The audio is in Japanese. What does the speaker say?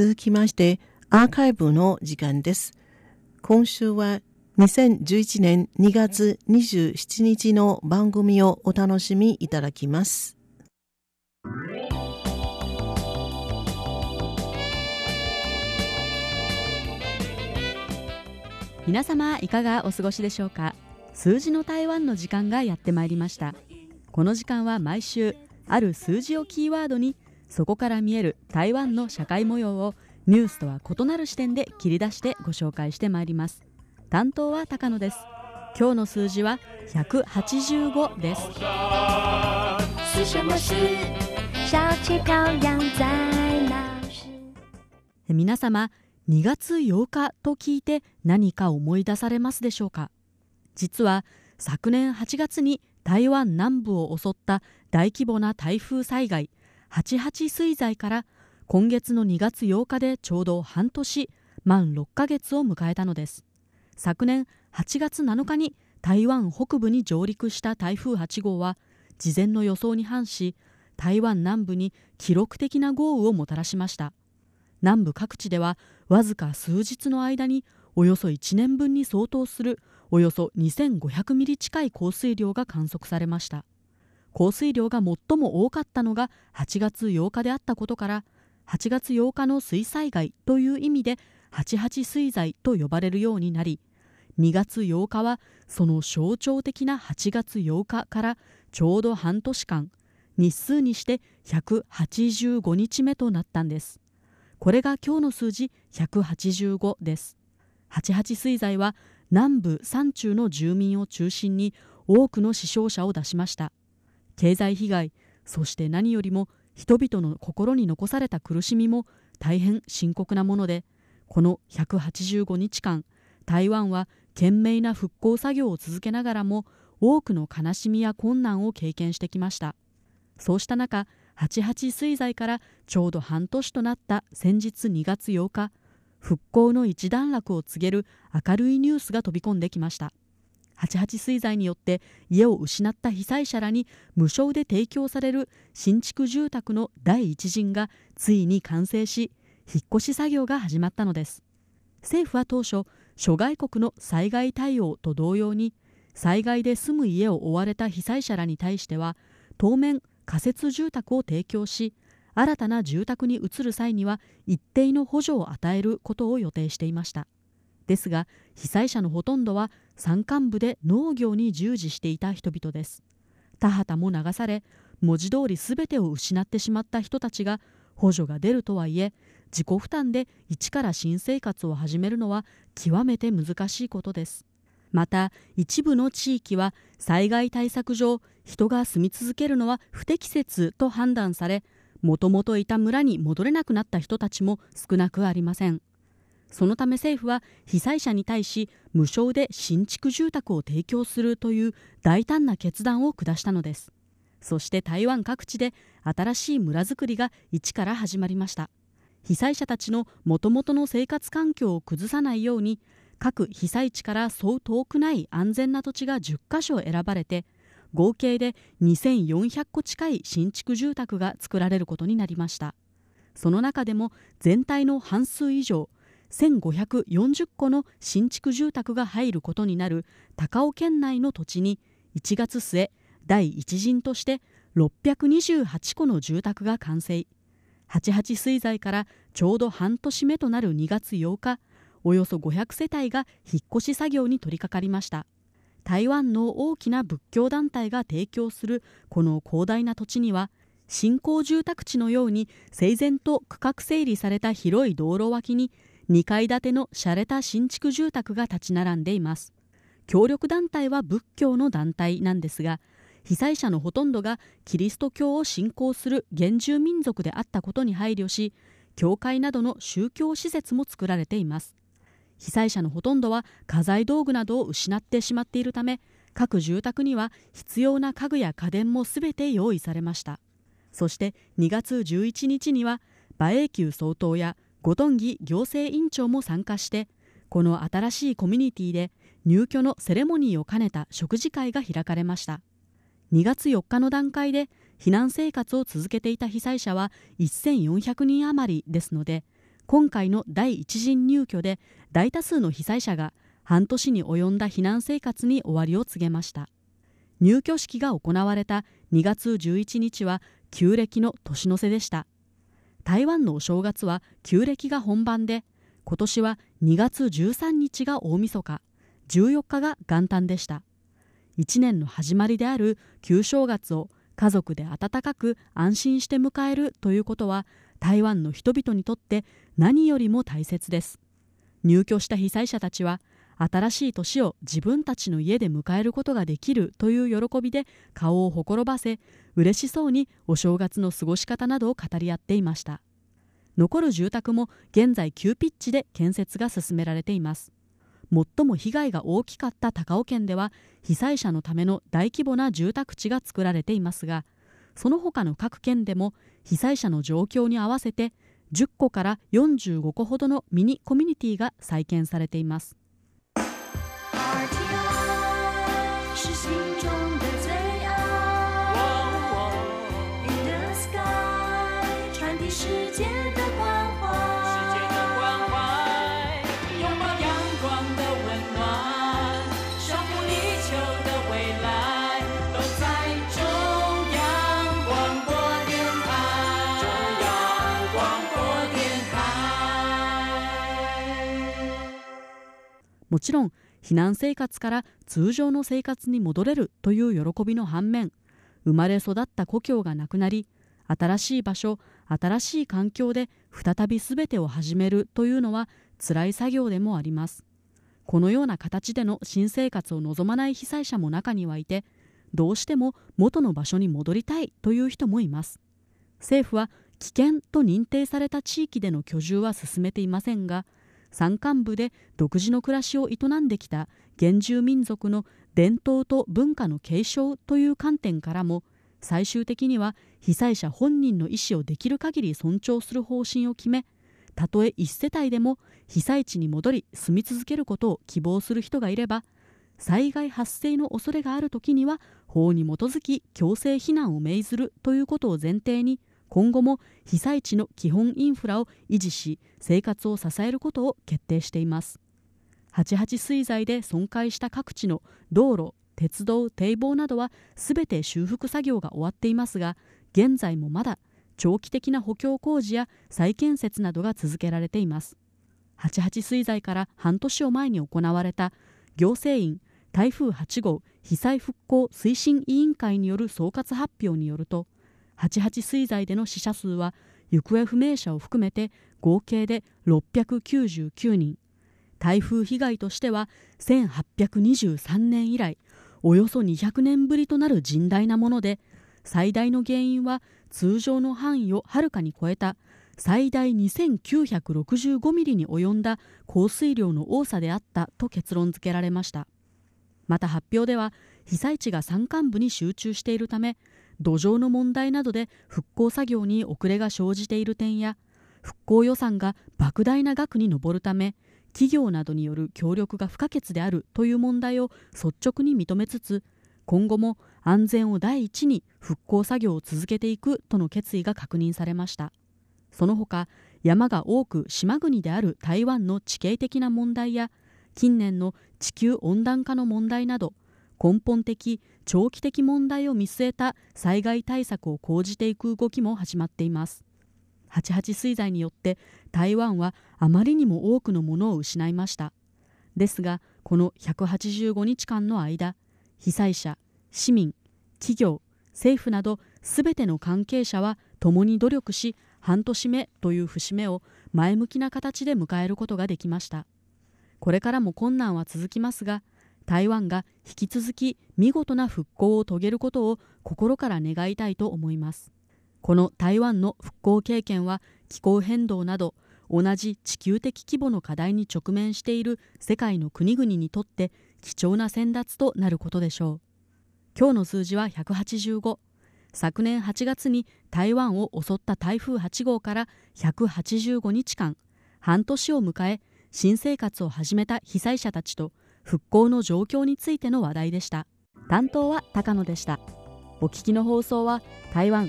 続きまして、アーカイブの時間です。今週は2011年2月27日の番組をお楽しみいただきます。皆様いかがお過ごしでしょうか？数字の台湾の時間がやってまいりましたこの時間は毎週ある数字をキーワードにそこから見える台湾の社会模様をニュースとは異なる視点で切り出してご紹介してまいります。担当は高野です。今日の数字は185です。皆様2月8日と聞いて何か思い出されますでしょうか？実は昨年8月に台湾南部を襲った大規模な台風災害。88水災から今月の2月8日でちょうど半年満6ヶ月を迎えたのです。昨年8月7日に台湾北部に上陸した台風8号は事前の予想に反し台湾南部に記録的な豪雨をもたらしました。南部各地ではわずか数日の間におよそ1年分に相当するおよそ2500ミリ近い降水量が観測されました。降水量が最も多かったのが8月8日であったことから8月8日の水災害という意味で88水災と呼ばれるようになり2月8日はその象徴的な8月8日からちょうど半年間日数にして185日目となったんです。これが今日の数字185です。88水災は南部山中の住民を中心に多くの死傷者を出しました。経済被害そして何よりも人々の心に残された苦しみも大変深刻なものでこの185日間台湾は懸命な復興作業を続けながらも多くの悲しみや困難を経験してきました。そうした中88水災からちょうど半年となった先日2月8日復興の一段落を告げる明るいニュースが飛び込んできました。88水災によって家を失った被災者らに無償で提供される新築住宅の第一陣がついに完成し引っ越し作業が始まったのです。政府は当初諸外国の災害対応と同様に災害で住む家を追われた被災者らに対しては当面仮設住宅を提供し新たな住宅に移る際には一定の補助を与えることを予定していました。ですが被災者のほとんどは山間部で農業に従事していた人々です。田畑も流され文字通り全てを失ってしまった人たちが補助が出るとはいえ自己負担で一から新生活を始めるのは極めて難しいことです。また一部の地域は災害対策上人が住み続けるのは不適切と判断されもともといた村に戻れなくなった人たちも少なくありません。そのため政府は被災者に対し無償で新築住宅を提供するという大胆な決断を下したのです。そして台湾各地で新しい村づくりが一から始まりました。被災者たちのもともとの生活環境を崩さないように各被災地からそう遠くない安全な土地が10カ所選ばれて合計で2400戸近い新築住宅が作られることになりました。その中でも全体の半数以上1540戸の新築住宅が入ることになる高尾県内の土地に1月末第一陣として628戸の住宅が完成。88水災からちょうど半年目となる2月8日およそ500世帯が引っ越し作業に取り掛かりました。台湾の大きな仏教団体が提供するこの広大な土地には新興住宅地のように整然と区画整理された広い道路脇に2階建ての洒落た新築住宅が立ち並んでいます。協力団体は仏教の団体なんですが被災者のほとんどがキリスト教を信仰する原住民族であったことに配慮し教会などの宗教施設も作られています。被災者のほとんどは家財道具などを失ってしまっているため各住宅には必要な家具や家電もすべて用意されました。そして2月11日には馬英九総統や後藤義行政委員長も参加してこの新しいコミュニティで入居のセレモニーを兼ねた食事会が開かれました。2月4日の段階で避難生活を続けていた被災者は1400人余りですので今回の第一陣入居で大多数の被災者が半年に及んだ避難生活に終わりを告げました。入居式が行われた2月11日は旧暦の年の瀬でした。台湾のお正月は旧暦が本番で今年は2月13日が大晦日14日が元旦でした。1年の始まりである旧正月を家族で温かく安心して迎えるということは台湾の人々にとって何よりも大切です。入居した被災者たちは新しい年を自分たちの家で迎えることができるという喜びで顔をほころばせ嬉しそうにお正月の過ごし方などを語り合っていました。残る住宅も現在急ピッチで建設が進められています。最も被害が大きかった高尾県では被災者のための大規模な住宅地が作られていますがその他の各県でも被災者の状況に合わせて10個から45個ほどのミニコミュニティが再建されています。世界的もちろん避難生活から通常の生活に戻れるという喜びの反面生まれ育った故郷がなく。なり新しい場所新しい環境で再び全てを始めるというのは辛い作業でもあります。このような形での新生活を望まない被災者も中にはいてどうしても元の場所に戻りたいという人もいます。政府は危険と認定された地域での居住は進めていませんが山間部で独自の暮らしを営んできた原住民族の伝統と文化の継承という観点からも最終的には被災者本人の意思をできる限り尊重する方針を決めたとえ一世帯でも被災地に戻り住み続けることを希望する人がいれば災害発生の恐れがある時には法に基づき強制避難を命ずるということを前提に今後も被災地の基本インフラを維持し生活を支えることを決定しています。88水災で損壊した各地の道路鉄道堤防などはすべて修復作業が終わっていますが現在もまだ長期的な補強工事や再建設などが続けられています。88水災から半年を前に行われた行政院台風8号被災復興推進委員会による総括発表によると88水災での死者数は行方不明者を含めて合計で699人。台風被害としては1823年以来およそ200年ぶりとなる甚大なもので最大の原因は通常の範囲をはるかに超えた最大2965ミリに及んだ降水量の多さであったと結論付けられました。また発表では被災地が山間部に集中しているため土壌の問題などで復興作業に遅れが生じている点や復興予算が莫大な額に上るため企業などによる協力が不可欠であるという問題を率直に認めつつ今後も安全を第一に復興作業を続けていくとの決意が確認されました。その他山が多く島国である台湾の地形的な問題や近年の地球温暖化の問題など根本的長期的問題を見据えた災害対策を講じていく動きも始まっています。88水災によって台湾はあまりにも多くのものを失いました。ですがこの185日間の間被災者市民企業政府などすべての関係者は共に努力し半年目という節目を前向きな形で迎えることができました。これからも困難は続きますが台湾が引き続き見事な復興を遂げることを心から願いたいと思います。この台湾の復興経験は気候変動など同じ地球的規模の課題に直面している世界の国々にとって貴重な先達となることでしょう。今日の数字は185昨年8月に台湾を襲った台風8号から185日間半年を迎え新生活を始めた被災者たちと復興の状況についての話題でした。担当は高野でした。お聞きの放送は台湾